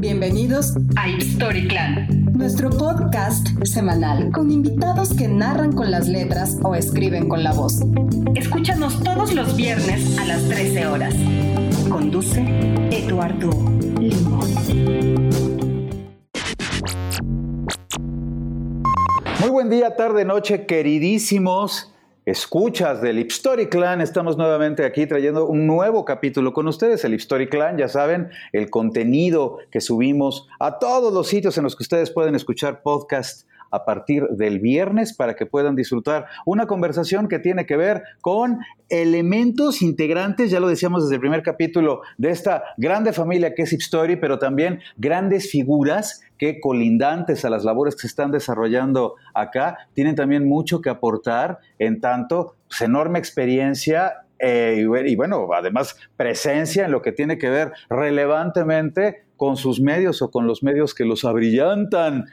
Bienvenidos a History Clan, nuestro podcast semanal con invitados que narran con las letras o escriben con la voz. Escúchanos todos los viernes a las 13 horas. Conduce Eduardo Limón. Muy buen día, tarde, noche, queridísimos escuchas del Story Clan. Estamos nuevamente aquí trayendo un nuevo capítulo con ustedes. El Story Clan, ya saben, el contenido que subimos a todos los sitios en los que ustedes pueden escuchar podcast a partir del viernes para que puedan disfrutar una conversación que tiene que ver con elementos integrantes, ya lo decíamos desde el primer capítulo, de esta grande familia que es Hip Story, pero también grandes figuras que colindantes a las labores que se están desarrollando acá, tienen también mucho que aportar en tanto pues, enorme experiencia eh, y, bueno, además presencia en lo que tiene que ver relevantemente con sus medios o con los medios que los abrillantan.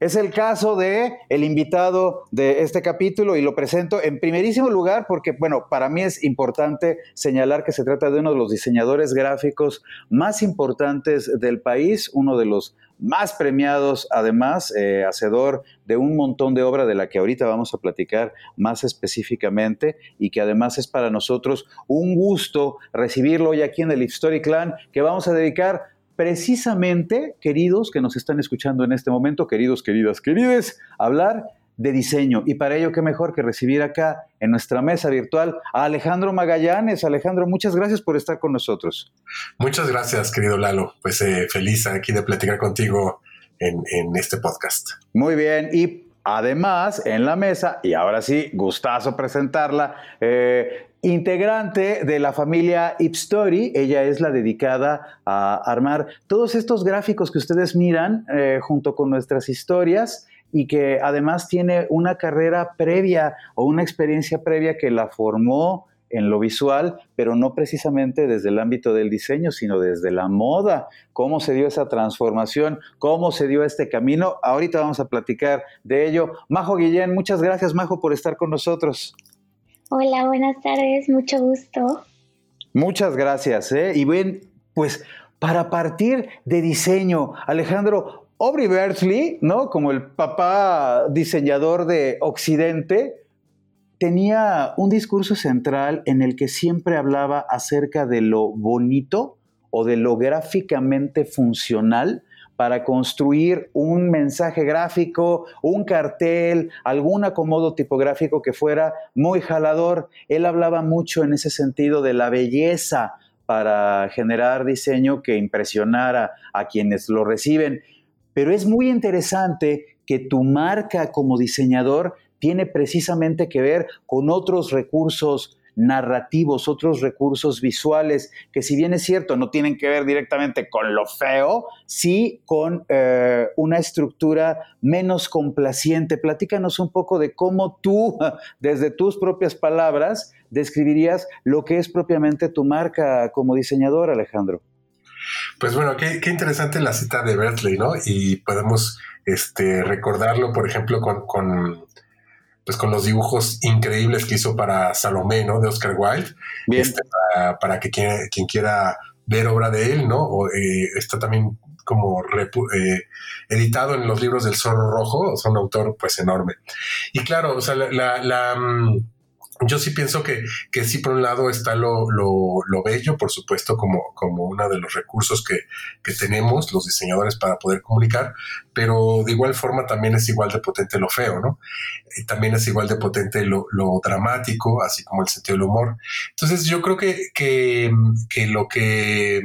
Es el caso de el invitado de este capítulo y lo presento en primerísimo lugar porque, bueno, para mí es importante señalar que se trata de uno de los diseñadores gráficos más importantes del país, uno de los más premiados, además, eh, hacedor de un montón de obra de la que ahorita vamos a platicar más específicamente y que además es para nosotros un gusto recibirlo hoy aquí en el Story Clan, que vamos a dedicar precisamente, queridos que nos están escuchando en este momento, queridos, queridas, querides, hablar de diseño. Y para ello, qué mejor que recibir acá en nuestra mesa virtual a Alejandro Magallanes. Alejandro, muchas gracias por estar con nosotros. Muchas gracias, querido Lalo. Pues eh, feliz aquí de platicar contigo en, este podcast. Muy bien. Y Además, en la mesa, y ahora sí, gustazo presentarla, eh, integrante de la familia Ipstory, ella es la dedicada a armar todos estos gráficos que ustedes miran eh, junto con nuestras historias y que además tiene una carrera previa o una experiencia previa que la formó en lo visual, pero no precisamente desde el ámbito del diseño, sino desde la moda. ¿Cómo se dio esa transformación? ¿Cómo se dio este camino? Ahorita vamos a platicar de ello. Majo Guillén, muchas gracias, Majo, por estar con nosotros. Hola, buenas tardes, mucho gusto. Muchas gracias. ¿eh? Y bien, pues para partir de diseño, Alejandro, Aubrey Bertley, ¿no? Como el papá diseñador de Occidente, tenía un discurso central en el que siempre hablaba acerca de lo bonito o de lo gráficamente funcional para construir un mensaje gráfico, un cartel, algún acomodo tipográfico que fuera muy jalador. Él hablaba mucho en ese sentido de la belleza para generar diseño que impresionara a quienes lo reciben. Pero es muy interesante que tu marca como diseñador tiene precisamente que ver con otros recursos narrativos, otros recursos visuales, que si bien es cierto, no tienen que ver directamente con lo feo, sí con eh, una estructura menos complaciente. Platícanos un poco de cómo tú, desde tus propias palabras, describirías lo que es propiamente tu marca como diseñador, Alejandro. Pues bueno, qué, interesante la cita de Bertley, ¿no? Y podemos este, recordarlo, por ejemplo, con, pues con los dibujos increíbles que hizo para Salomé, ¿no? De Oscar Wilde. Este, para, que quien, quiera ver obra de él, ¿no? O, eh, está también como eh, editado en los libros del Zorro Rojo, es un autor pues enorme. Y claro, o sea, la mm, yo sí pienso que, que sí, por un lado está lo, lo, bello, por supuesto, como, como uno de los recursos que, que, tenemos los diseñadores para poder comunicar, pero de igual forma también es igual de potente lo feo, ¿no? Y también es igual de potente lo, lo, dramático, así como el sentido del humor. Entonces yo creo que, que, que lo que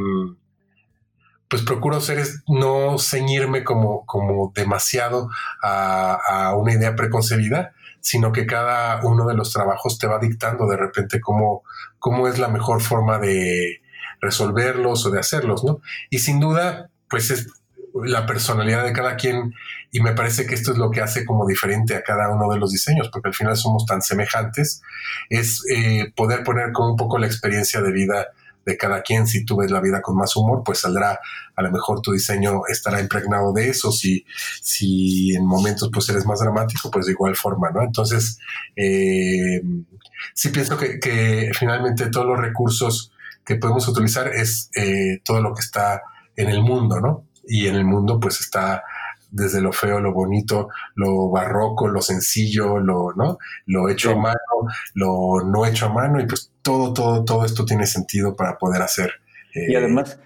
pues procuro hacer es no ceñirme como, como demasiado a, a una idea preconcebida, sino que cada uno de los trabajos te va dictando de repente cómo, cómo es la mejor forma de resolverlos o de hacerlos, ¿no? Y sin duda, pues es la personalidad de cada quien y me parece que esto es lo que hace como diferente a cada uno de los diseños, porque al final somos tan semejantes, es eh, poder poner como un poco la experiencia de vida de cada quien. Si tú ves la vida con más humor, pues saldrá, a lo mejor tu diseño estará impregnado de eso. Si, si en momentos pues eres más dramático, pues de igual forma, ¿no? Entonces, eh, sí pienso que, finalmente todos los recursos que podemos utilizar es eh, todo lo que está en el mundo, ¿no? y en el mundo pues está desde lo feo, lo bonito, lo barroco, lo sencillo, lo, ¿no? Lo hecho a mano, lo no hecho a mano, y pues todo, todo, todo esto tiene sentido para poder hacer. y además,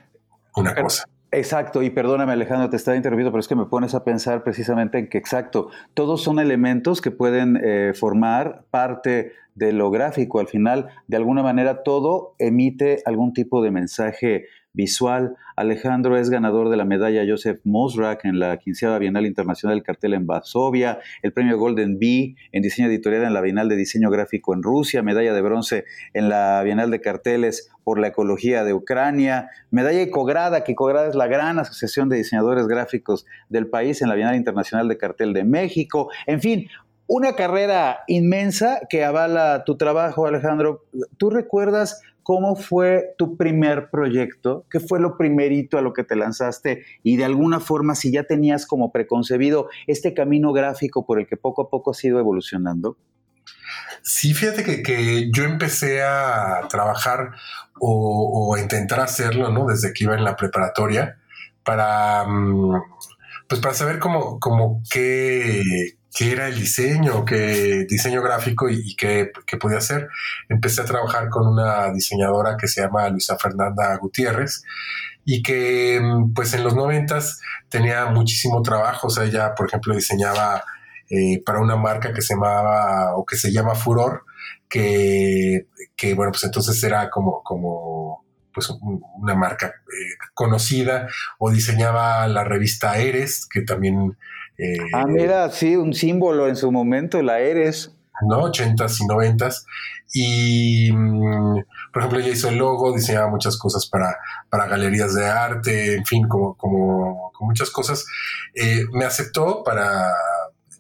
una cosa. Exacto, y perdóname Alejandro, te estaba interrumpiendo, pero es que me pones a pensar precisamente en que, exacto, todos son elementos que pueden eh, formar parte de lo gráfico. Al final, de alguna manera, todo emite algún tipo de mensaje visual. Alejandro es ganador de la medalla Joseph Mosrak en la quinceava Bienal Internacional del Cartel en Varsovia, el premio Golden Bee en diseño editorial en la Bienal de Diseño Gráfico en Rusia, medalla de bronce en la Bienal de Carteles por la Ecología de Ucrania, medalla Ecograda, que Ecograda es la gran asociación de diseñadores gráficos del país en la Bienal Internacional de Cartel de México, en fin, una carrera inmensa que avala tu trabajo, Alejandro. ¿Tú recuerdas cómo fue tu primer proyecto? ¿Qué fue lo primerito a lo que te lanzaste? Y de alguna forma, si ya tenías como preconcebido este camino gráfico por el que poco a poco has ido evolucionando. Sí, fíjate que, yo empecé a trabajar o, a intentar hacerlo, ¿no? Desde que iba en la preparatoria para, mm, pues para saber cómo, cómo qué, qué era el diseño, qué diseño gráfico y, qué, podía hacer. Empecé a trabajar con una diseñadora que se llama Luisa Fernanda Gutiérrez y que mm, pues en los noventas tenía muchísimo trabajo. O sea, ella, por ejemplo, diseñaba eh, para una marca que se llamaba o que se llama Furor, que, bueno, pues entonces era como, como pues una marca eh, conocida o diseñaba la revista Eres, que también eh, ah, mira, sí, un símbolo en su momento, la Eres. ¿no? 80s y 90s. Y, mm, por ejemplo, ella hizo el logo, diseñaba muchas cosas para, para galerías de arte, en fin, como, como, muchas cosas. Eh, me aceptó para,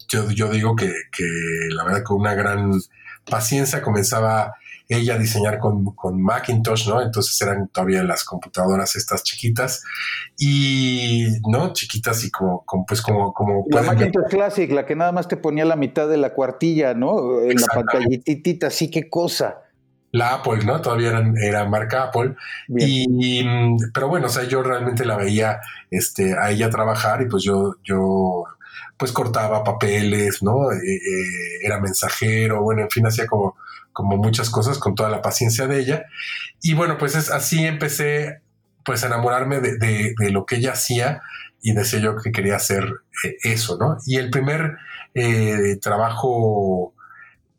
yo, yo digo que, que, la verdad con una gran paciencia comenzaba ella diseñar con, con, Macintosh, ¿no? Entonces eran todavía las computadoras estas chiquitas y, ¿no? Chiquitas y como, pues como... como la Macintosh Classic, la que nada más te ponía la mitad de la cuartilla, ¿no? En la pantallitita, así qué cosa. La Apple, ¿no? Todavía eran, era marca Apple. Y, pero bueno, o sea, yo realmente la veía este, a ella trabajar y pues yo, yo pues cortaba papeles, ¿no? Eh, eh, era mensajero, bueno, en fin, hacía como como muchas cosas, con toda la paciencia de ella. Y bueno, pues es así empecé pues a enamorarme de, lo que ella hacía y decía yo que quería hacer eh, eso, ¿no? Y el primer eh, trabajo,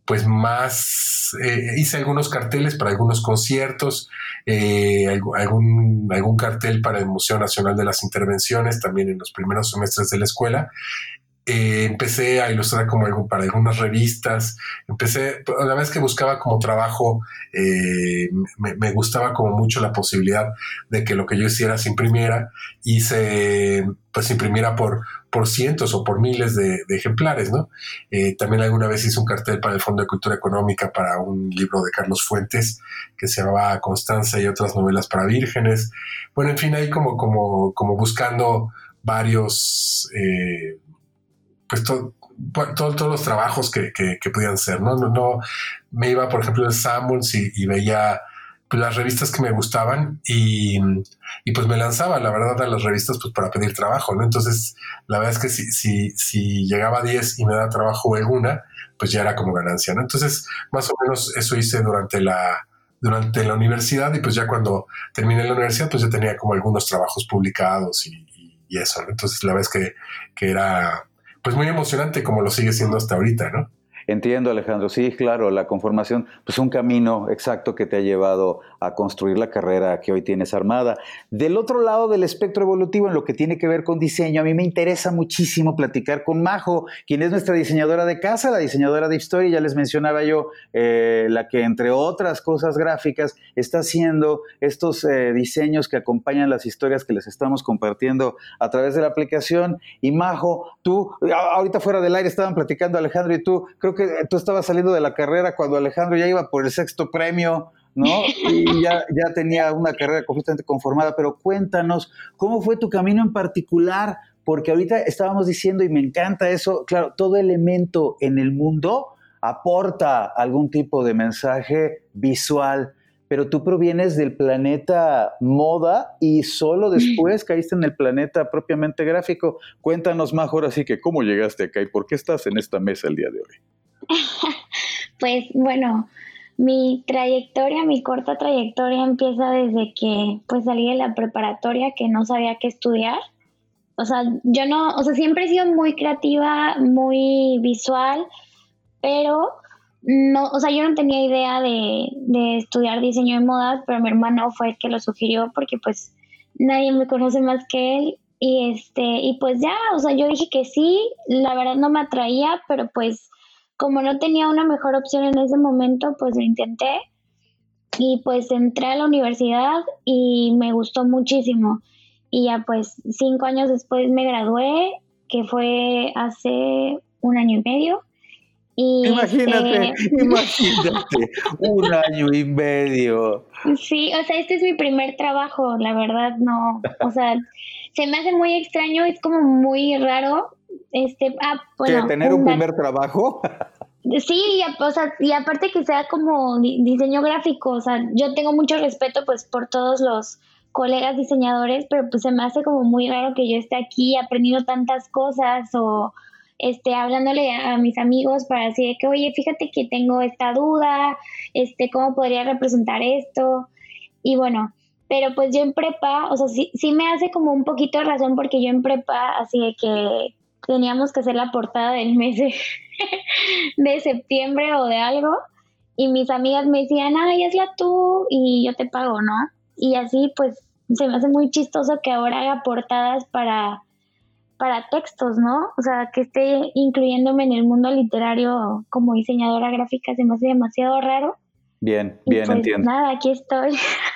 pues más, eh, hice algunos carteles para algunos conciertos, algún, algún cartel para el Museo Nacional de las Intervenciones, también en los primeros semestres de la escuela, eh, empecé a ilustrar como algo para algunas revistas, empecé, la vez que buscaba como trabajo, eh, me, gustaba como mucho la posibilidad de que lo que yo hiciera se imprimiera y se pues imprimiera por, por cientos o por miles de, ejemplares, ¿no? Eh, también alguna vez hice un cartel para el Fondo de Cultura Económica para un libro de Carlos Fuentes que se llamaba Constanza y otras novelas para vírgenes. Bueno, en fin, ahí como, como, como buscando varios pues todos los trabajos que, que, podían ser, ¿no? ¿no? No, me iba, por ejemplo, en Samuels y, veía pues, las revistas que me gustaban y, y, pues me lanzaba, la verdad, a las revistas pues para pedir trabajo, ¿no? Entonces, la verdad es que si, si, si llegaba a 10 y me daba trabajo alguna, pues ya era como ganancia, ¿no? Entonces, más o menos eso hice durante la, durante la universidad y pues ya cuando terminé la universidad, pues ya tenía como algunos trabajos publicados y, y eso, ¿no? Entonces, la verdad es que, que era pues muy emocionante como lo sigue siendo hasta ahorita, ¿no? Entiendo, Alejandro. Sí, claro, la conformación, pues un camino exacto que te ha llevado a construir la carrera que hoy tienes armada. Del otro lado del espectro evolutivo, en lo que tiene que ver con diseño, a mí me interesa muchísimo platicar con Majo, quien es nuestra diseñadora de casa, la diseñadora de historia, ya les mencionaba yo, eh, la que entre otras cosas gráficas está haciendo estos eh, diseños que acompañan las historias que les estamos compartiendo a través de la aplicación. Y Majo, tú, ahorita fuera del aire estaban platicando Alejandro y tú, creo que tú estabas saliendo de la carrera cuando Alejandro ya iba por el sexto premio ¿no? Y ya, ya tenía una carrera completamente conformada, pero cuéntanos, ¿cómo fue tu camino en particular? Porque ahorita estábamos diciendo, y me encanta eso, claro, todo elemento en el mundo aporta algún tipo de mensaje visual, pero tú provienes del planeta moda y solo después caíste en el planeta propiamente gráfico. Cuéntanos más ahora sí que cómo llegaste acá y por qué estás en esta mesa el día de hoy. pues bueno, mi trayectoria, mi corta trayectoria empieza desde que pues salí de la preparatoria que no sabía qué estudiar. O sea, yo no, o sea, siempre he sido muy creativa, muy visual, pero no, o sea, yo no tenía idea de, de estudiar diseño de modas, pero mi hermano fue el que lo sugirió porque pues nadie me conoce más que él y este y pues ya, o sea, yo dije que sí, la verdad no me atraía, pero pues como no tenía una mejor opción en ese momento, pues lo intenté y pues entré a la universidad y me gustó muchísimo. Y ya pues cinco años después me gradué, que fue hace un año y medio. Y imagínate, este imagínate, un año y medio. Sí, o sea, este es mi primer trabajo, la verdad, no, o sea, se me hace muy extraño, es como muy raro, este, ah, bueno. ¿Tener un primer trabajo? Sí, y, o sea, y aparte que sea como diseño gráfico, o sea, yo tengo mucho respeto pues por todos los colegas diseñadores, pero pues se me hace como muy raro que yo esté aquí aprendiendo tantas cosas o este hablándole a, mis amigos para decir que oye, fíjate que tengo esta duda, este cómo podría representar esto y bueno, pero pues yo en prepa, o sea, sí, sí me hace como un poquito de razón porque yo en prepa así de que teníamos que hacer la portada del mes de, de septiembre o de algo y mis amigas me decían, ay, hazla tú y yo te pago, ¿no? Y así pues se me hace muy chistoso que ahora haga portadas para, para textos, ¿no? O sea, que esté incluyéndome en el mundo literario como diseñadora gráfica se me hace demasiado raro. Bien, bien, pues, entiendo. Nada, aquí estoy.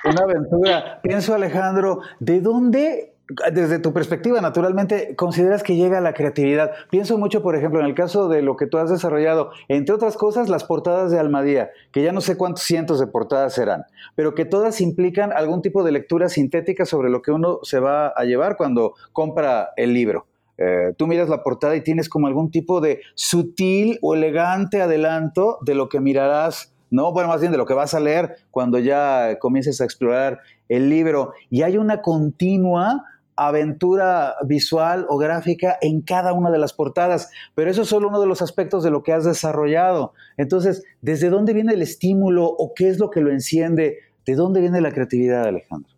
Una aventura. Pienso, Alejandro, ¿de dónde desde tu perspectiva, naturalmente, consideras que llega la creatividad. Pienso mucho, por ejemplo, en el caso de lo que tú has desarrollado, entre otras cosas, las portadas de Almadía, que ya no sé cuántos cientos de portadas serán, pero que todas implican algún tipo de lectura sintética sobre lo que uno se va a llevar cuando compra el libro. Eh, tú miras la portada y tienes como algún tipo de sutil o elegante adelanto de lo que mirarás ¿no? Bueno, más bien de lo que vas a leer cuando ya comiences a explorar el libro. Y hay una continua aventura visual o gráfica en cada una de las portadas, pero eso es solo uno de los aspectos de lo que has desarrollado. Entonces, ¿desde dónde viene el estímulo o qué es lo que lo enciende? ¿De dónde viene la creatividad, Alejandro?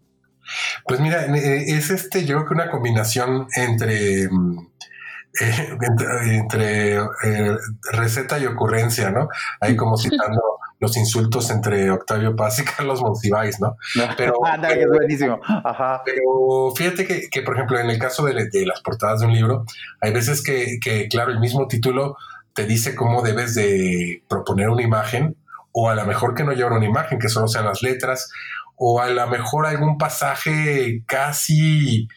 Pues mira, eh, es este, yo creo que una combinación entre, mm, eh, entre, eh, receta y ocurrencia, ¿no? Ahí como citando los insultos entre Octavio Paz y Carlos Monsiváis, ¿no? Pero, es buenísimo. Pero fíjate que, por ejemplo, en el caso de, las portadas de un libro, hay veces que, que, claro, el mismo título te dice cómo debes de proponer una imagen, o a lo mejor que no lleva una imagen, que solo sean las letras, o a lo mejor algún pasaje casi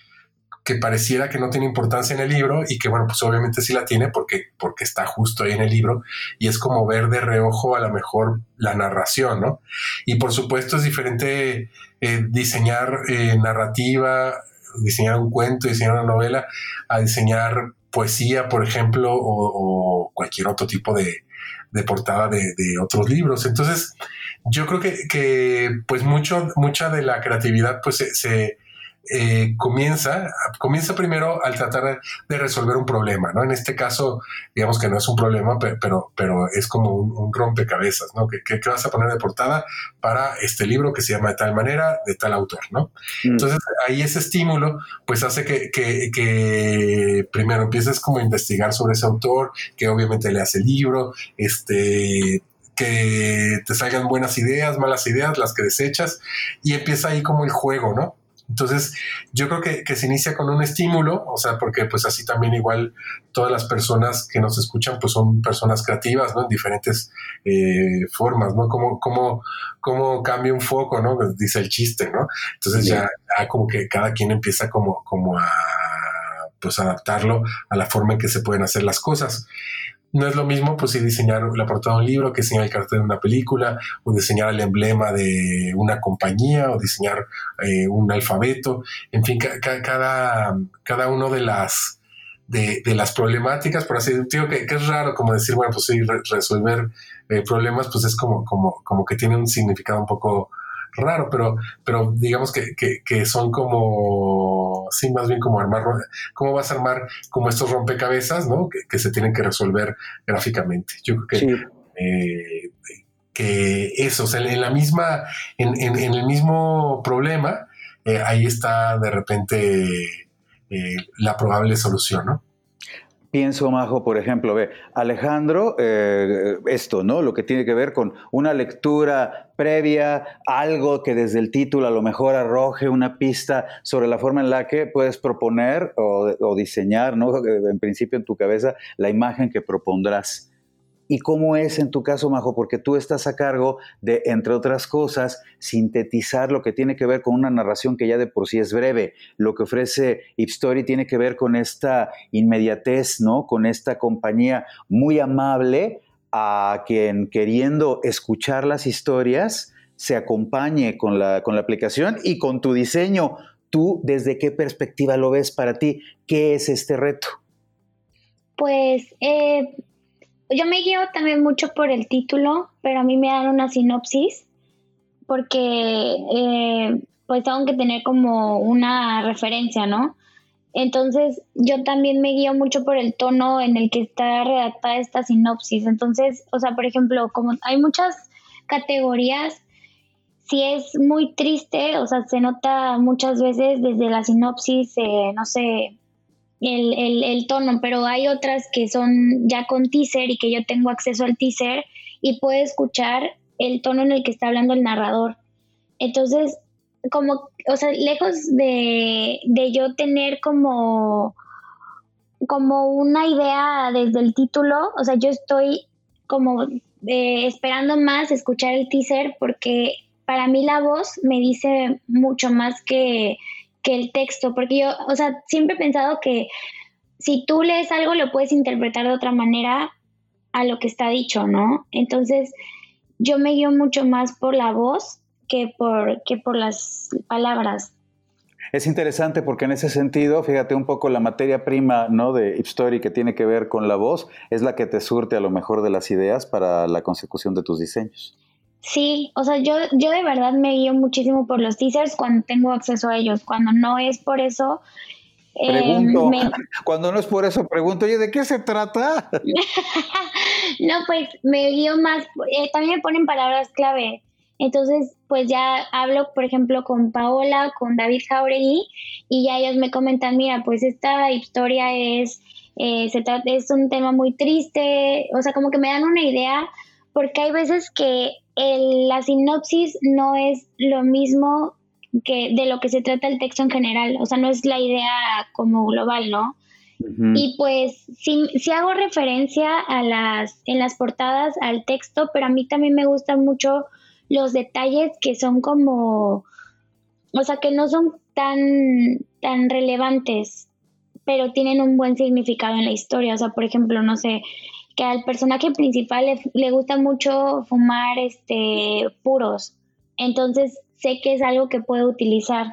que pareciera que no tiene importancia en el libro y que bueno, pues obviamente sí la tiene porque, porque está justo ahí en el libro y es como ver de reojo a lo mejor la narración, ¿no? Y por supuesto es diferente eh, diseñar eh, narrativa, diseñar un cuento, diseñar una novela, a diseñar poesía, por ejemplo, o, cualquier otro tipo de, portada de, otros libros. Entonces, yo creo que, que pues mucho, mucha de la creatividad pues se eh, comienza, comienza primero al tratar de resolver un problema, ¿no? En este caso, digamos que no es un problema, pero, pero, es como un, rompecabezas, ¿no? ¿Qué, vas a poner de portada para este libro que se llama de tal manera, de tal autor, ¿no? Mm. Entonces, ahí ese estímulo, pues hace que, que, primero empieces como a investigar sobre ese autor, que obviamente le hace el libro, este, que te salgan buenas ideas, malas ideas, las que desechas, y empieza ahí como el juego, ¿no? Entonces, yo creo que, se inicia con un estímulo, o sea, porque pues así también igual todas las personas que nos escuchan pues son personas creativas, ¿no? En diferentes eh, formas, ¿no? Como, como, como cambia un foco, ¿no? Pues, dice el chiste, ¿no? Entonces ya, como que cada quien empieza como, como a pues adaptarlo a la forma en que se pueden hacer las cosas. No es lo mismo, pues, si diseñar la portada de un libro que diseñar el cartel de una película, o diseñar el emblema de una compañía, o diseñar eh, un alfabeto. En fin, cada, cada uno de las, de, las problemáticas, por así decirlo, que, que, es raro como decir, bueno, pues sí, resolver eh, problemas, pues es como, como, como que tiene un significado un poco raro, pero, pero digamos que, que, son como, sí, más bien como armar, ¿cómo vas a armar como estos rompecabezas, ¿no? Que, se tienen que resolver gráficamente. Yo creo que, eh, que eso, o sea, en la misma, en, en, el mismo problema, eh, ahí está de repente eh, la probable solución, ¿no? Pienso, Majo, por ejemplo, ve, Alejandro, eh, esto, ¿no? Lo que tiene que ver con una lectura previa, algo que desde el título a lo mejor arroje una pista sobre la forma en la que puedes proponer o, o diseñar, ¿no? En principio en tu cabeza, la imagen que propondrás y cómo es en tu caso, Majo, porque tú estás a cargo de, entre otras cosas, sintetizar lo que tiene que ver con una narración que ya de por sí es breve. Lo que ofrece Story tiene que ver con esta inmediatez, ¿no? Con esta compañía muy amable a quien queriendo escuchar las historias se acompañe con la, con la aplicación y con tu diseño. ¿Tú desde qué perspectiva lo ves para ti? ¿Qué es este reto? Pues eh, yo me guío también mucho por el título, pero a mí me dan una sinopsis porque eh, pues tengo que tener como una referencia, ¿no? Entonces yo también me guío mucho por el tono en el que está redactada esta sinopsis. Entonces, o sea, por ejemplo, como hay muchas categorías, si es muy triste, o sea, se nota muchas veces desde la sinopsis, eh, no sé, el, el, el, tono, pero hay otras que son ya con teaser y que yo tengo acceso al teaser y puedo escuchar el tono en el que está hablando el narrador. Entonces, como, o sea, lejos de, de yo tener como, como una idea desde el título, o sea, yo estoy como eh, esperando más escuchar el teaser porque para mí la voz me dice mucho más que que el texto, porque yo, o sea, siempre he pensado que si tú lees algo lo puedes interpretar de otra manera a lo que está dicho, ¿no? Entonces, yo me guío mucho más por la voz que por, que por las palabras. Es interesante porque en ese sentido, fíjate un poco la materia prima ¿no? de Ipstory que tiene que ver con la voz, es la que te surte a lo mejor de las ideas para la consecución de tus diseños. Sí, o sea, yo, yo de verdad me guío muchísimo por los teasers cuando tengo acceso a ellos. Cuando no es por eso. Pregunto, eh, cuando no es por eso, pregunto, oye, ¿de qué se trata? no, pues me guío más, eh, también me ponen palabras clave. Entonces, pues ya hablo, por ejemplo, con Paola, con David Jauregui, y ya ellos me comentan, mira, pues esta historia es, eh, se trata, es un tema muy triste, o sea, como que me dan una idea, porque hay veces que la sinopsis no es lo mismo que de lo que se trata el texto en general, o sea, no es la idea como global, ¿no? Y pues sí, hago referencia a las, en las portadas al texto, pero a mí también me gustan mucho los detalles que son como, o sea, que no son tan, tan relevantes, pero tienen un buen significado en la historia. O sea, por ejemplo, no sé, que al personaje principal le, gusta mucho fumar este puros. Entonces sé que es algo que puede utilizar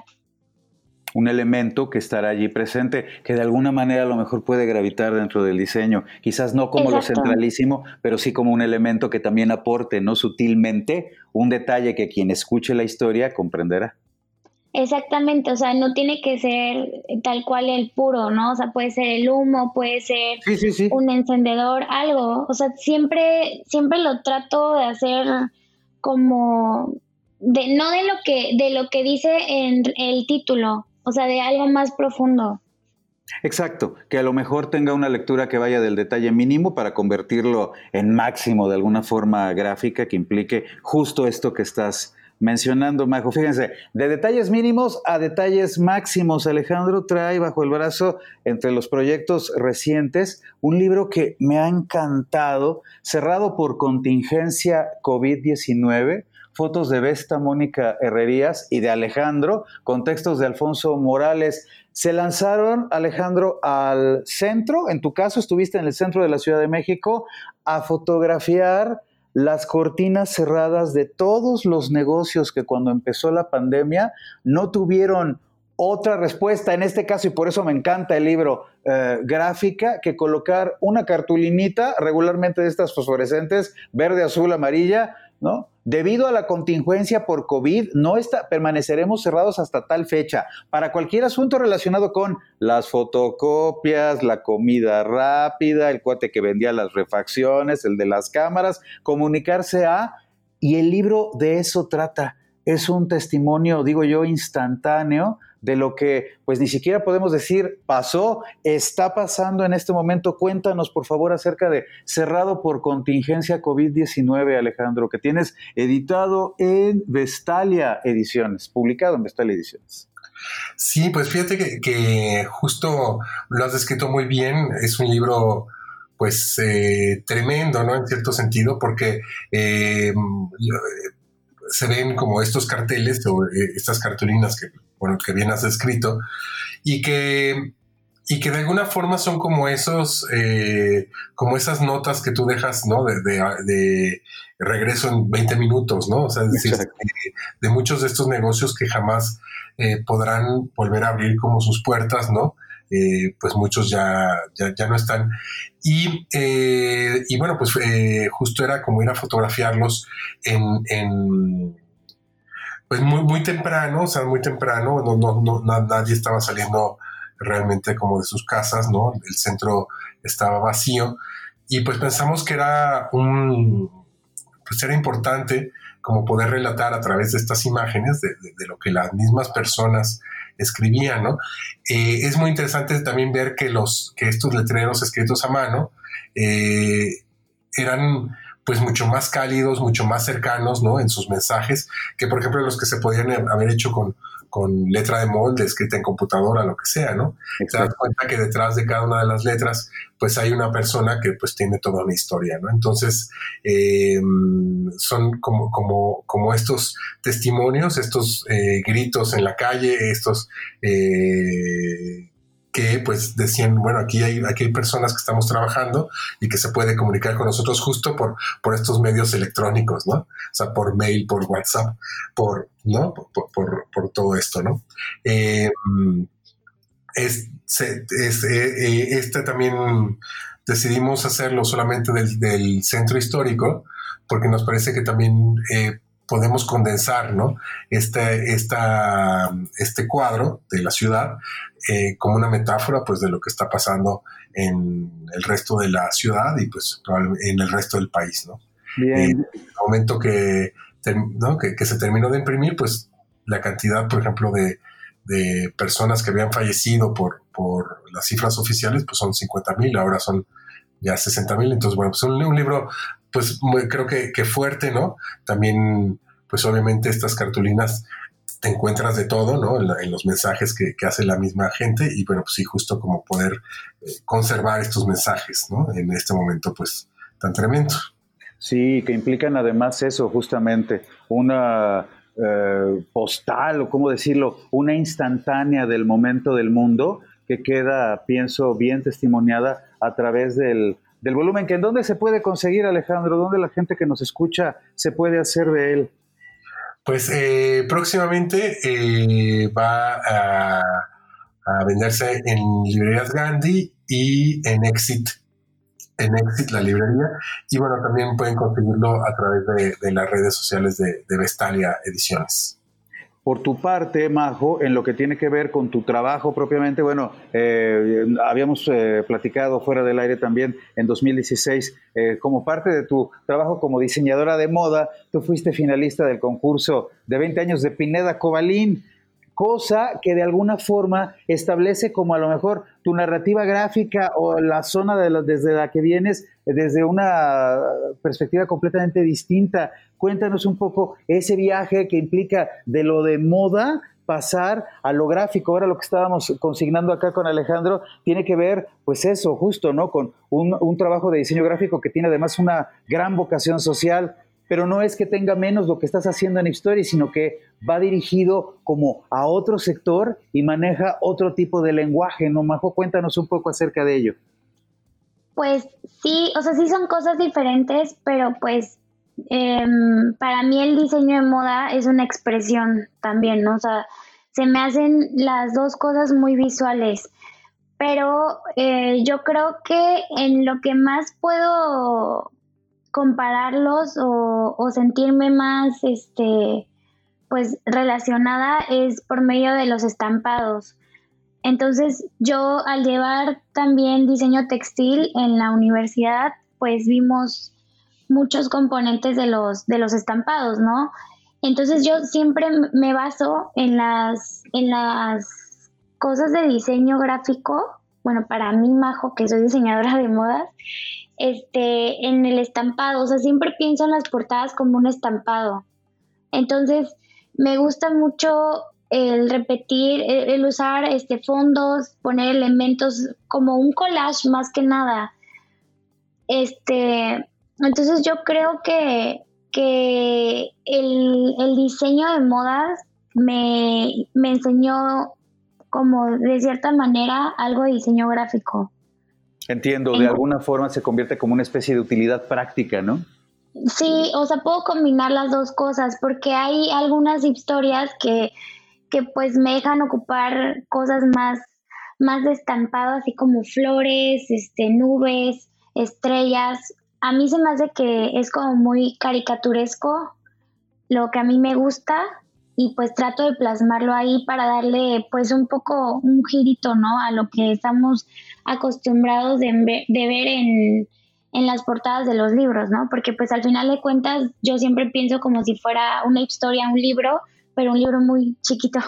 un elemento que estará allí presente, que de alguna manera a lo mejor puede gravitar dentro del diseño. Quizás no como lo centralísimo, pero sí como un elemento que también aporte, ¿no? Sutilmente, un detalle que quien escuche la historia comprenderá. Exactamente, o sea, no tiene que ser tal cual el puro, ¿no? O sea, puede ser el humo, puede ser un encendedor, algo. O sea, siempre, siempre lo trato de hacer como de, no de lo que, de lo que dice en el título, o sea, de algo más profundo. Exacto, que a lo mejor tenga una lectura que vaya del detalle mínimo para convertirlo en máximo de alguna forma gráfica que implique justo esto que estás mencionando, Majo. Fíjense, de detalles mínimos a detalles máximos, Alejandro trae bajo el brazo, entre los proyectos recientes, un libro que me ha encantado, cerrado por contingencia COVID-19, fotos de Vesta Mónica Herrerías y de Alejandro, con textos de Alfonso Morales. Se lanzaron, Alejandro, al centro, en tu caso estuviste en el centro de la Ciudad de México, a fotografiar las cortinas cerradas de todos los negocios que cuando empezó la pandemia no tuvieron otra respuesta en este caso, y por eso me encanta el libro eh, gráfica, que colocar una cartulinita regularmente de estas fosforescentes, verde, azul, amarilla, ¿no? Debido a la contingencia por COVID, no está, permaneceremos cerrados hasta tal fecha. Para cualquier asunto relacionado con las fotocopias, la comida rápida, el cuate que vendía las refacciones, el de las cámaras, comunicarse a... Y el libro de eso trata. Es un testimonio, digo yo, instantáneo de lo que pues ni siquiera podemos decir pasó, está pasando en este momento. Cuéntanos por favor acerca de Cerrado por contingencia COVID-19, Alejandro, que tienes editado en Vestalia Ediciones, publicado en Vestalia Ediciones. Sí, pues fíjate que, justo lo has descrito muy bien, es un libro pues eh, tremendo, ¿no? En cierto sentido, porque eh, se ven como estos carteles o eh, estas cartulinas que bueno, que bien has descrito, y que, y que de alguna forma son como esos, eh, como esas notas que tú dejas, ¿no? De, de, regreso en 20 minutos, ¿no? O sea, es decir, de, muchos de estos negocios que jamás eh, podrán volver a abrir como sus puertas, ¿no? Eh, pues muchos ya, ya, no están. Y, y bueno, pues justo era como ir a fotografiarlos en pues muy, muy temprano, o sea, muy temprano, no, no, no, nadie estaba saliendo realmente como de sus casas, ¿no? El centro estaba vacío y pues pensamos que era un, pues era importante como poder relatar a través de estas imágenes de, lo que las mismas personas escribían, ¿no? Eh, es muy interesante también ver que los, que estos letreros escritos a mano eh, eran pues mucho más cálidos, mucho más cercanos, ¿no? En sus mensajes, que por ejemplo los que se podían haber hecho con, con letra de molde, escrita en computadora, lo que sea, ¿no? Te das cuenta que detrás de cada una de las letras, pues hay una persona que pues tiene toda una historia, ¿no? Entonces, eh, son como, como, como estos testimonios, estos eh, gritos en la calle, estos... Eh, que pues decían, bueno, aquí hay, aquí hay personas que estamos trabajando y que se puede comunicar con nosotros justo por, por estos medios electrónicos, ¿no? O sea, por mail, por WhatsApp, por, ¿no? Por, por, todo esto, ¿no? Eh, es, es, eh, eh, este también decidimos hacerlo solamente del, del, centro histórico porque nos parece que también podemos condensar ¿no? este, esta, este cuadro de la ciudad eh, como una metáfora pues, de lo que está pasando en el resto de la ciudad y pues en el resto del país. ¿no? Bien. Eh, en el momento que, que, se terminó de imprimir, pues la cantidad, por ejemplo, de, de personas que habían fallecido por, por las cifras oficiales, pues son 50 mil, ahora son ya 60 mil. Entonces, bueno, pues un, un libro pues creo que, que, fuerte, ¿no? También, pues obviamente estas cartulinas te encuentras de todo, ¿no? En, los mensajes que, que, hace la misma gente y bueno, pues sí, justo como poder eh, conservar estos mensajes, ¿no? En este momento, pues, tan tremendo. Sí, que implican además eso, justamente, una eh, postal, o cómo decirlo, una instantánea del momento del mundo que queda, pienso, bien testimoniada a través del, del volumen, que en dónde se puede conseguir, Alejandro, dónde la gente que nos escucha se puede hacer de él. Pues eh, próximamente eh, va a, venderse en librerías Gandhi y en Exit, en Exit la librería. Y bueno, también pueden conseguirlo a través de, las redes sociales de, de Vestalia Ediciones. Por tu parte, Majo, en lo que tiene que ver con tu trabajo propiamente, bueno, eh, habíamos eh, platicado fuera del aire también en 2016, eh, como parte de tu trabajo como diseñadora de moda, tú fuiste finalista del concurso de 20 años de Pineda Cobalín cosa que de alguna forma establece como a lo mejor tu narrativa gráfica o la zona de desde la que vienes desde una perspectiva completamente distinta. Cuéntanos un poco ese viaje que implica de lo de moda pasar a lo gráfico. Ahora lo que estábamos consignando acá con Alejandro tiene que ver, pues eso, justo, ¿no? Con un, un trabajo de diseño gráfico que tiene además una gran vocación social pero no es que tenga menos lo que estás haciendo en Story, sino que va dirigido como a otro sector y maneja otro tipo de lenguaje, ¿no, Majo? Cuéntanos un poco acerca de ello. Pues sí, o sea, sí son cosas diferentes, pero pues em, para mí el diseño de moda es una expresión también, ¿no? O sea, se me hacen las dos cosas muy visuales, pero eh, yo creo que en lo que más puedo compararlos o, sentirme más, este, pues relacionada es por medio de los estampados. Entonces yo al llevar también diseño textil en la universidad, pues vimos muchos componentes de los, de los estampados, ¿no? Entonces yo siempre me baso en las, en las cosas de diseño gráfico, bueno, para mí, Majo, que soy diseñadora de modas, este, en el estampado, o sea, siempre pienso en las portadas como un estampado. Entonces, me gusta mucho el repetir, el, usar este fondos, poner elementos como un collage más que nada. Este, entonces yo creo que, que el, el diseño de modas me, me enseñó como de cierta manera algo de diseño gráfico. Entiendo, de alguna forma se convierte como una especie de utilidad práctica, ¿no? Sí, o sea, puedo combinar las dos cosas porque hay algunas historias que, que pues me dejan ocupar cosas más, más de estampado, así como flores, este, nubes, estrellas. A mí se me hace que es como muy caricaturesco lo que a mí me gusta y pues trato de plasmarlo ahí para darle pues un poco un girito, ¿no? A lo que estamos acostumbrados de, de ver en, en las portadas de los libros, ¿no? Porque pues al final de cuentas yo siempre pienso como si fuera una historia, un libro, pero un libro muy chiquito.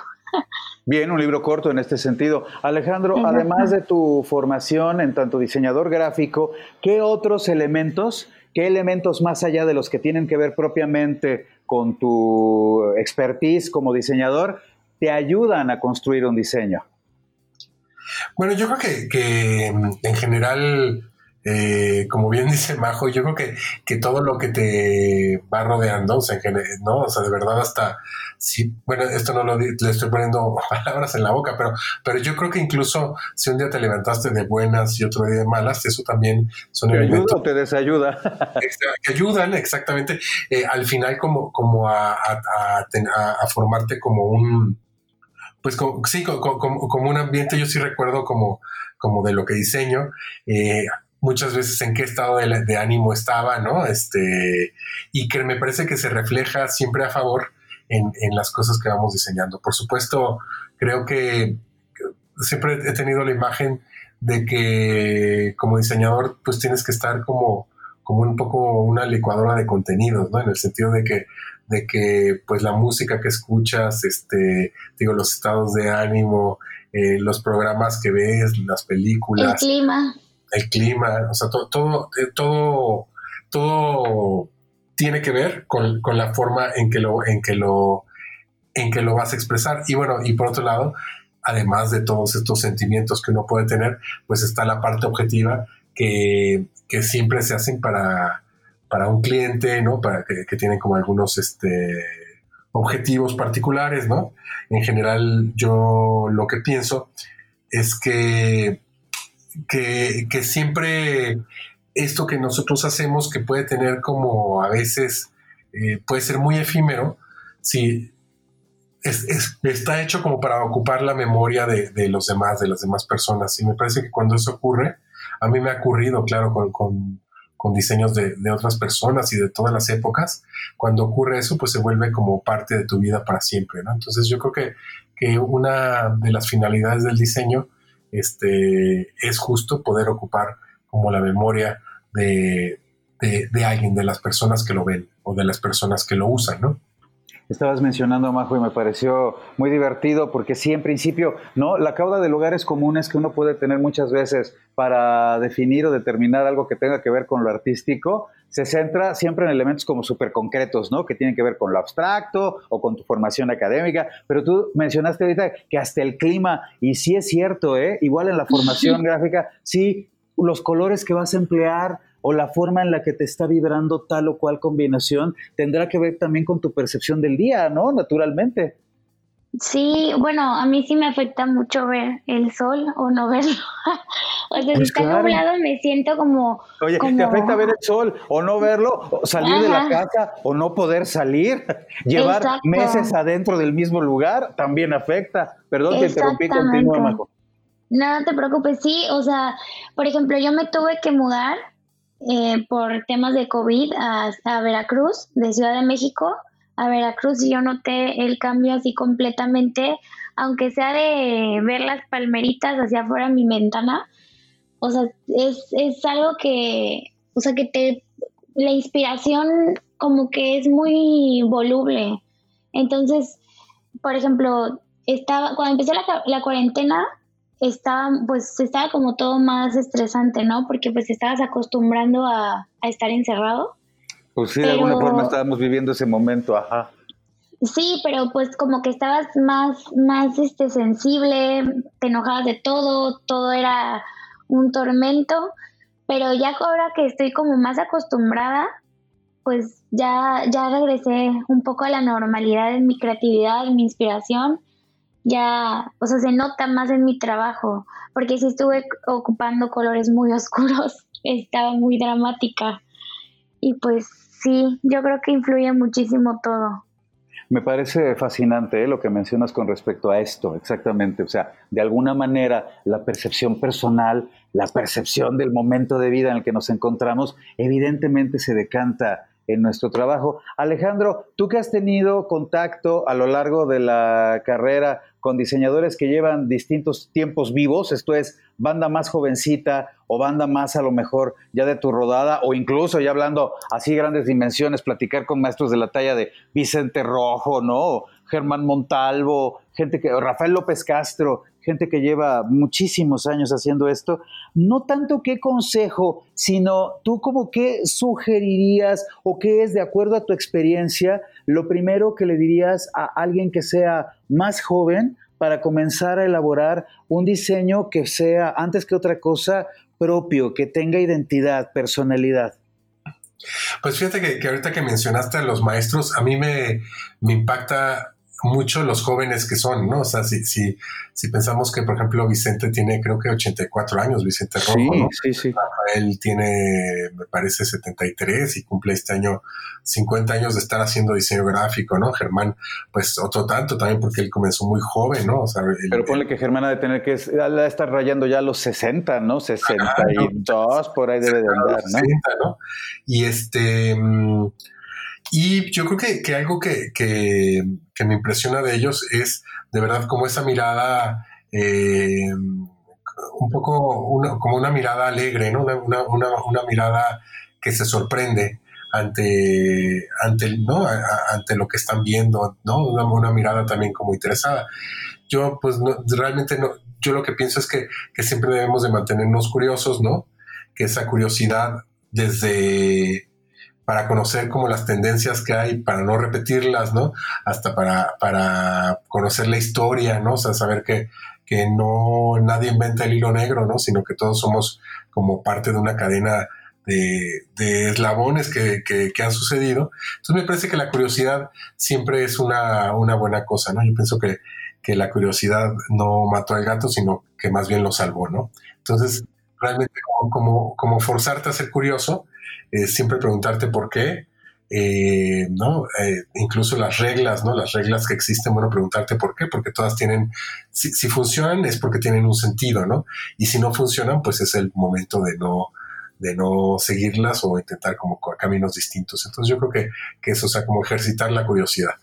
Bien, un libro corto en este sentido. Alejandro, además de tu formación en tanto diseñador gráfico, ¿qué otros elementos, qué elementos más allá de los que tienen que ver propiamente con tu expertise como diseñador, te ayudan a construir un diseño? Bueno, yo creo que, que en general eh, como bien dice Majo, yo creo que, que, todo lo que te va rodeando, o sea, ¿no? O sea, de verdad hasta, sí, bueno, esto no lo le estoy poniendo palabras en la boca, pero, pero yo creo que incluso si un día te levantaste de buenas y otro día de malas, eso también son ¿Te ayuda o te desayuda? que ayudan exactamente eh, al final como, como a, a, a, formarte como un, pues como, sí, como, un ambiente, yo sí recuerdo como, como de lo que diseño, eh, muchas veces en qué estado de, ánimo estaba, ¿no? Este, y que me parece que se refleja siempre a favor en, las cosas que vamos diseñando. Por supuesto, creo que siempre he tenido la imagen de que como diseñador pues tienes que estar como, como un poco una licuadora de contenidos, ¿no? En el sentido de que, de que pues la música que escuchas, este, digo, los estados de ánimo, eh, los programas que ves, las películas. El clima el clima, o sea, todo, todo, eh, todo, todo tiene que ver con, la forma en que lo, en que lo, en que lo vas a expresar. Y bueno, y por otro lado, además de todos estos sentimientos que uno puede tener, pues está la parte objetiva que, siempre se hacen para, para un cliente, ¿no? Para que, que tienen como algunos este, objetivos particulares, ¿no? En general, yo lo que pienso es que que, siempre esto que nosotros hacemos, que puede tener como a veces, eh, puede ser muy efímero, si está hecho como para ocupar la memoria de, los demás, de las demás personas. Y me parece que cuando eso ocurre, a mí me ha ocurrido, claro, con, diseños de, otras personas y de todas las épocas, cuando ocurre eso, pues se vuelve como parte de tu vida para siempre, Entonces yo creo que, que una de las finalidades del diseño este, es justo poder ocupar como la memoria de, de, alguien, de las personas que lo ven o de las personas que lo usan, ¿no? Estabas mencionando, Majo, y me pareció muy divertido porque sí, en principio, ¿no? La cauda de lugares comunes que uno puede tener muchas veces para definir o determinar algo que tenga que ver con lo artístico, se centra siempre en elementos como súper concretos, ¿no? Que tienen que ver con lo abstracto o con tu formación académica. Pero tú mencionaste ahorita que hasta el clima, y sí es cierto, ¿eh? Igual en la formación gráfica, sí, los colores que vas a emplear, o la forma en la que te está vibrando tal o cual combinación tendrá que ver también con tu percepción del día, ¿no? Naturalmente. Sí, bueno, a mí sí me afecta mucho ver el sol o no verlo. o sea, si pues está nublado me siento como... Oye, ¿te afecta ver el sol o no verlo? ¿Salir de la casa o no poder salir? ¿Llevar meses adentro del mismo lugar? También afecta. Perdón, te interrumpí, continúa, No, no te preocupes, sí, o sea, por ejemplo, yo me tuve que mudar eh, por temas de COVID a, Veracruz, de Ciudad de México a Veracruz, y yo noté el cambio así completamente, aunque sea de ver las palmeritas hacia afuera de mi ventana, o sea, es, es algo que, o sea, que te, la inspiración como que es muy voluble. Entonces, por ejemplo, estaba, cuando empecé la, la cuarentena, estaba, pues estaba como todo más estresante, ¿no? Porque pues estabas acostumbrando a, estar encerrado. Pues sí, de alguna forma estábamos viviendo ese momento, ajá. Sí, pero pues como que estabas más, más este sensible, te enojabas de todo, todo era un tormento, pero ya ahora que estoy como más acostumbrada, pues ya, ya regresé un poco a la normalidad en mi creatividad, en mi inspiración, ya, o sea, se nota más en mi trabajo, porque si estuve ocupando colores muy oscuros, estaba muy dramática. Y pues sí, yo creo que influye muchísimo todo. Me parece fascinante ¿eh? lo que mencionas con respecto a esto, exactamente. O sea, de alguna manera la percepción personal, la percepción del momento de vida en el que nos encontramos, evidentemente se decanta en nuestro trabajo. Alejandro, tú que has tenido contacto a lo largo de la carrera con diseñadores que llevan distintos tiempos vivos, esto es banda más jovencita o banda más a lo mejor ya de tu rodada o incluso ya hablando así grandes dimensiones, platicar con maestros de la talla de Vicente Rojo, ¿no? Germán Montalvo, gente que, Rafael López Castro, gente que lleva muchísimos años haciendo esto, no tanto qué consejo, sino tú como qué sugerirías o qué es de acuerdo a tu experiencia lo primero que le dirías a alguien que sea más joven para comenzar a elaborar un diseño que sea, antes que otra cosa, propio, que tenga identidad, personalidad. Pues fíjate que, ahorita que mencionaste a los maestros, a mí me, me impacta mucho los jóvenes que son, ¿no? O sea, si, si, si pensamos que, por ejemplo, Vicente tiene creo que 84 años, Vicente Rojo, sí, ¿no? sí, sí. Rafael tiene, me parece, 73 y cumple este año 50 años de estar haciendo diseño gráfico, ¿no? Germán, pues otro tanto también porque él comenzó muy joven, ¿no? O sea, Pero ponle que Germán ha de tener que estar rayando ya los 60, ¿no? 62, por ahí debe de andar, ¿no? 60, ¿no? Y este... Mm, y yo creo que, algo que, me impresiona de ellos es de verdad como esa mirada, eh, un poco como una mirada alegre, ¿no? Una, mirada que se sorprende ante, ante, ¿no? ante lo que están viendo, ¿no? Una, mirada también como interesada. Yo, pues, realmente no, yo lo que pienso es que, que siempre debemos de mantenernos curiosos, ¿no? Que esa curiosidad desde para conocer como las tendencias que hay, para no repetirlas, ¿no? Hasta para, para conocer la historia, ¿no? O sea, saber que, que no nadie inventa el hilo negro, ¿no? Sino que todos somos como parte de una cadena de, de eslabones que, que, han sucedido. Entonces me parece que la curiosidad siempre es una, una buena cosa, ¿no? Yo pienso que, que la curiosidad no mató al gato, sino que más bien lo salvó, ¿no? Entonces, realmente como, como, como forzarte a ser curioso, eh, siempre preguntarte por qué, eh, ¿no? Eh, incluso las reglas, ¿no? Las reglas que existen, bueno, preguntarte por qué, porque todas tienen, si, funcionan es porque tienen un sentido, ¿no? Y si no funcionan, pues es el momento de no, de no seguirlas o intentar como caminos distintos. Entonces yo creo que, que eso, o sea, como ejercitar la curiosidad.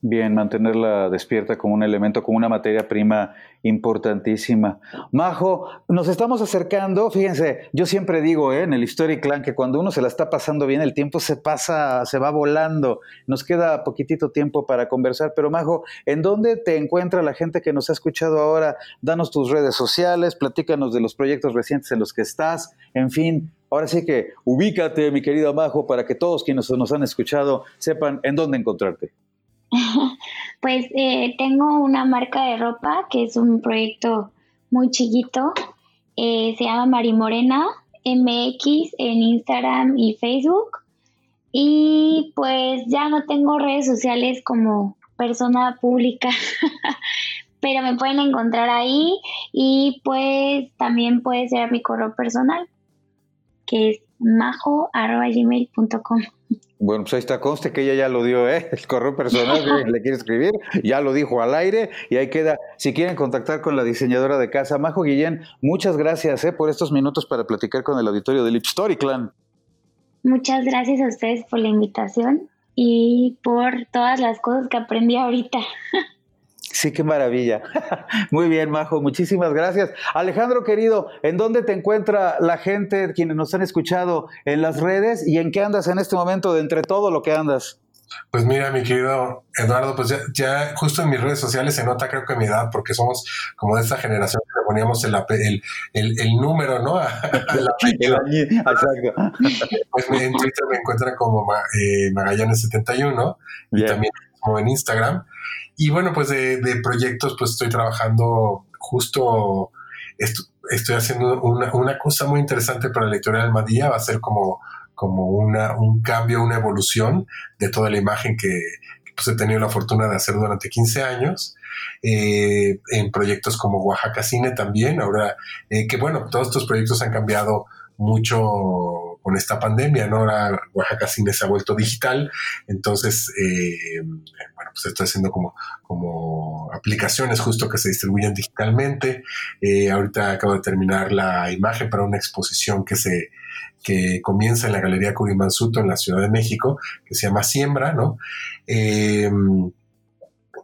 Bien, mantenerla despierta como un elemento, como una materia prima importantísima. Majo, nos estamos acercando, fíjense, yo siempre digo ¿eh? en el History Clan que cuando uno se la está pasando bien, el tiempo se pasa, se va volando. Nos queda poquitito tiempo para conversar, pero Majo, ¿en dónde te encuentra la gente que nos ha escuchado ahora? Danos tus redes sociales, platícanos de los proyectos recientes en los que estás, en fin. Ahora sí que ubícate, mi querido Majo, para que todos quienes nos han escuchado sepan en dónde encontrarte. Pues eh, tengo una marca de ropa que es un proyecto muy chiquito. Eh, se llama Marimorena MX en Instagram y Facebook. Y pues ya no tengo redes sociales como persona pública, pero me pueden encontrar ahí y pues también puede ser mi correo personal, que es majo.gmail.com. Bueno, pues ahí está, conste que ella ya lo dio, ¿eh? El correo personal que le quiere escribir, ya lo dijo al aire y ahí queda. Si quieren contactar con la diseñadora de casa, Majo Guillén, muchas gracias ¿eh? por estos minutos para platicar con el auditorio del Story Clan. Muchas gracias a ustedes por la invitación y por todas las cosas que aprendí ahorita. Sí, qué maravilla. Muy bien, Majo, muchísimas gracias. Alejandro, querido, ¿en dónde te encuentra la gente, quienes nos han escuchado en las redes y en qué andas en este momento de entre todo lo que andas? Pues mira, mi querido Eduardo, pues ya, justo en mis redes sociales se nota creo que mi edad, porque somos como de esta generación que le poníamos el, el, el, número, ¿no? Exacto. Pues en Twitter me encuentran como eh, Magallanes71 y también como en Instagram. Y bueno, pues de, proyectos, pues estoy trabajando justo, estoy haciendo una, una, cosa muy interesante para la editorial Almadía, va a ser como, como una, un cambio, una evolución de toda la imagen que, pues, he tenido la fortuna de hacer durante 15 años. Eh, en proyectos como Oaxaca Cine también, ahora eh, que bueno, todos estos proyectos han cambiado mucho con esta pandemia, ¿no? Ahora Oaxaca Cine se ha vuelto digital, entonces, eh, bueno, pues estoy haciendo como, como aplicaciones justo que se distribuyen digitalmente. Eh, ahorita acabo de terminar la imagen para una exposición que se que comienza en la Galería Curimansuto en la Ciudad de México, que se llama Siembra, ¿no? Eh,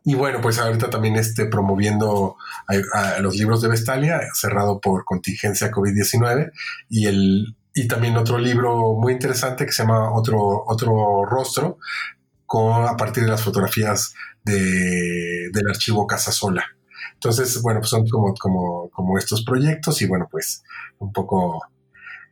y bueno, pues ahorita también esté promoviendo los libros de Vestalia, cerrado por contingencia COVID-19, y, el, y también otro libro muy interesante que se llama Otro, otro Rostro, con, a partir de las fotografías de, del archivo Casasola. Entonces, bueno, pues son como, como, como estos proyectos y bueno, pues un poco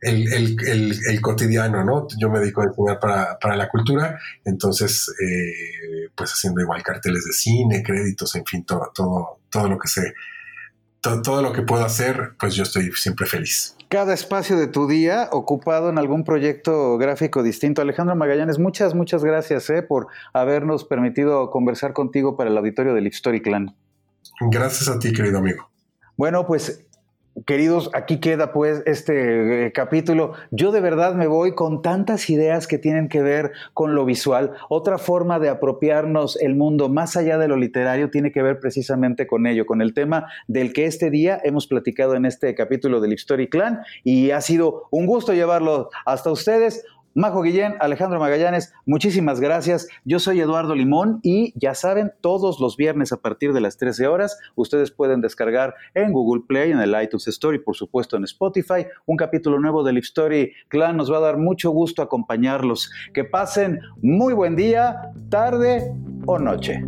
el, cotidiano, ¿no? Yo me dedico a enseñar para, la cultura, entonces, eh, pues haciendo igual carteles de cine, créditos, en fin, todo, todo, todo lo que sé, todo, lo que puedo hacer, pues yo estoy siempre feliz. Cada espacio de tu día ocupado en algún proyecto gráfico distinto. Alejandro Magallanes, muchas, muchas gracias eh, por habernos permitido conversar contigo para el auditorio del Story Clan. Gracias a ti, querido amigo. Bueno, pues Queridos, aquí queda pues este eh, capítulo. Yo de verdad me voy con tantas ideas que tienen que ver con lo visual. Otra forma de apropiarnos el mundo más allá de lo literario tiene que ver precisamente con ello, con el tema del que este día hemos platicado en este capítulo del Story Clan y ha sido un gusto llevarlo hasta ustedes. Majo Guillén, Alejandro Magallanes, muchísimas gracias. Yo soy Eduardo Limón y ya saben, todos los viernes a partir de las 13 horas, ustedes pueden descargar en Google Play, en el iTunes Story, por supuesto en Spotify, un capítulo nuevo del Live Story Clan. Nos va a dar mucho gusto acompañarlos. Que pasen muy buen día, tarde o noche.